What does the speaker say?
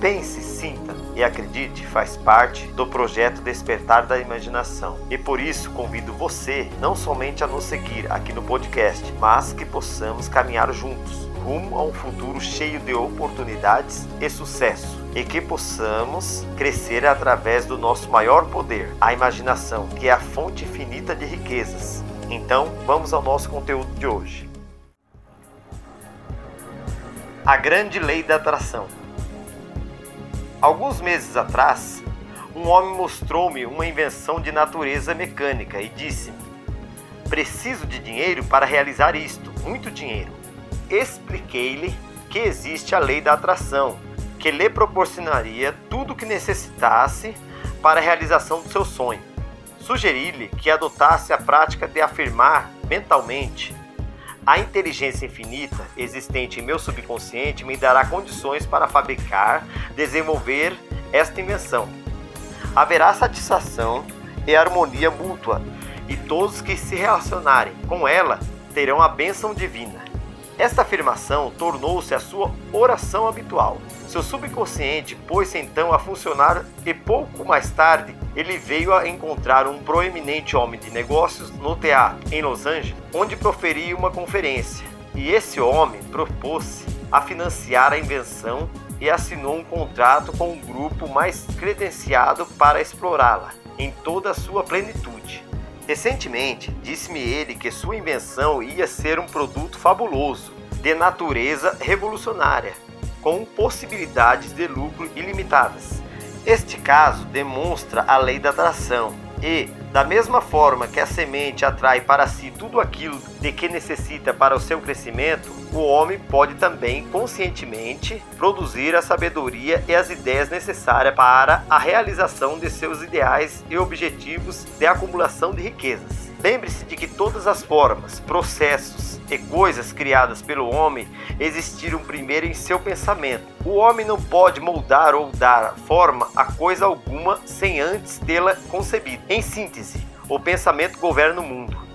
Pense, sinta e acredite, faz parte do projeto Despertar da Imaginação. E por isso convido você não somente a nos seguir aqui no podcast, mas que possamos caminhar juntos rumo a um futuro cheio de oportunidades e sucesso e que possamos crescer através do nosso maior poder, a imaginação, que é a fonte infinita de riquezas. Então, vamos ao nosso conteúdo de hoje. A grande lei da atração. Alguns meses atrás, um homem mostrou-me uma invenção de natureza mecânica e disse-me: Preciso de dinheiro para realizar isto, muito dinheiro. Expliquei-lhe que existe a lei da atração, que lhe proporcionaria tudo o que necessitasse para a realização do seu sonho. Sugeri-lhe que adotasse a prática de afirmar mentalmente: a inteligência infinita existente em meu subconsciente me dará condições para fabricar, desenvolver esta invenção. Haverá satisfação e harmonia mútua, e todos que se relacionarem com ela terão a bênção divina. Esta afirmação tornou-se a sua oração habitual. Seu subconsciente pôs-se então a funcionar e pouco mais tarde ele veio a encontrar um proeminente homem de negócios no teatro em Los Angeles, onde proferia uma conferência. E esse homem propôs-se a financiar a invenção e assinou um contrato com um grupo mais credenciado para explorá-la em toda a sua plenitude. Recentemente, disse-me ele que sua invenção ia ser um produto fabuloso, de natureza revolucionária, com possibilidades de lucro ilimitadas. Este caso demonstra a lei da atração e, da mesma forma que a semente atrai para si tudo aquilo de que necessita para o seu crescimento, o homem pode também conscientemente produzir a sabedoria e as ideias necessárias para a realização de seus ideais e objetivos de acumulação de riquezas. Lembre-se de que todas as formas, processos e coisas criadas pelo homem existiram primeiro em seu pensamento. O homem não pode moldar ou dar forma a coisa alguma sem antes tê-la concebido. Em síntese, o pensamento governa o mundo.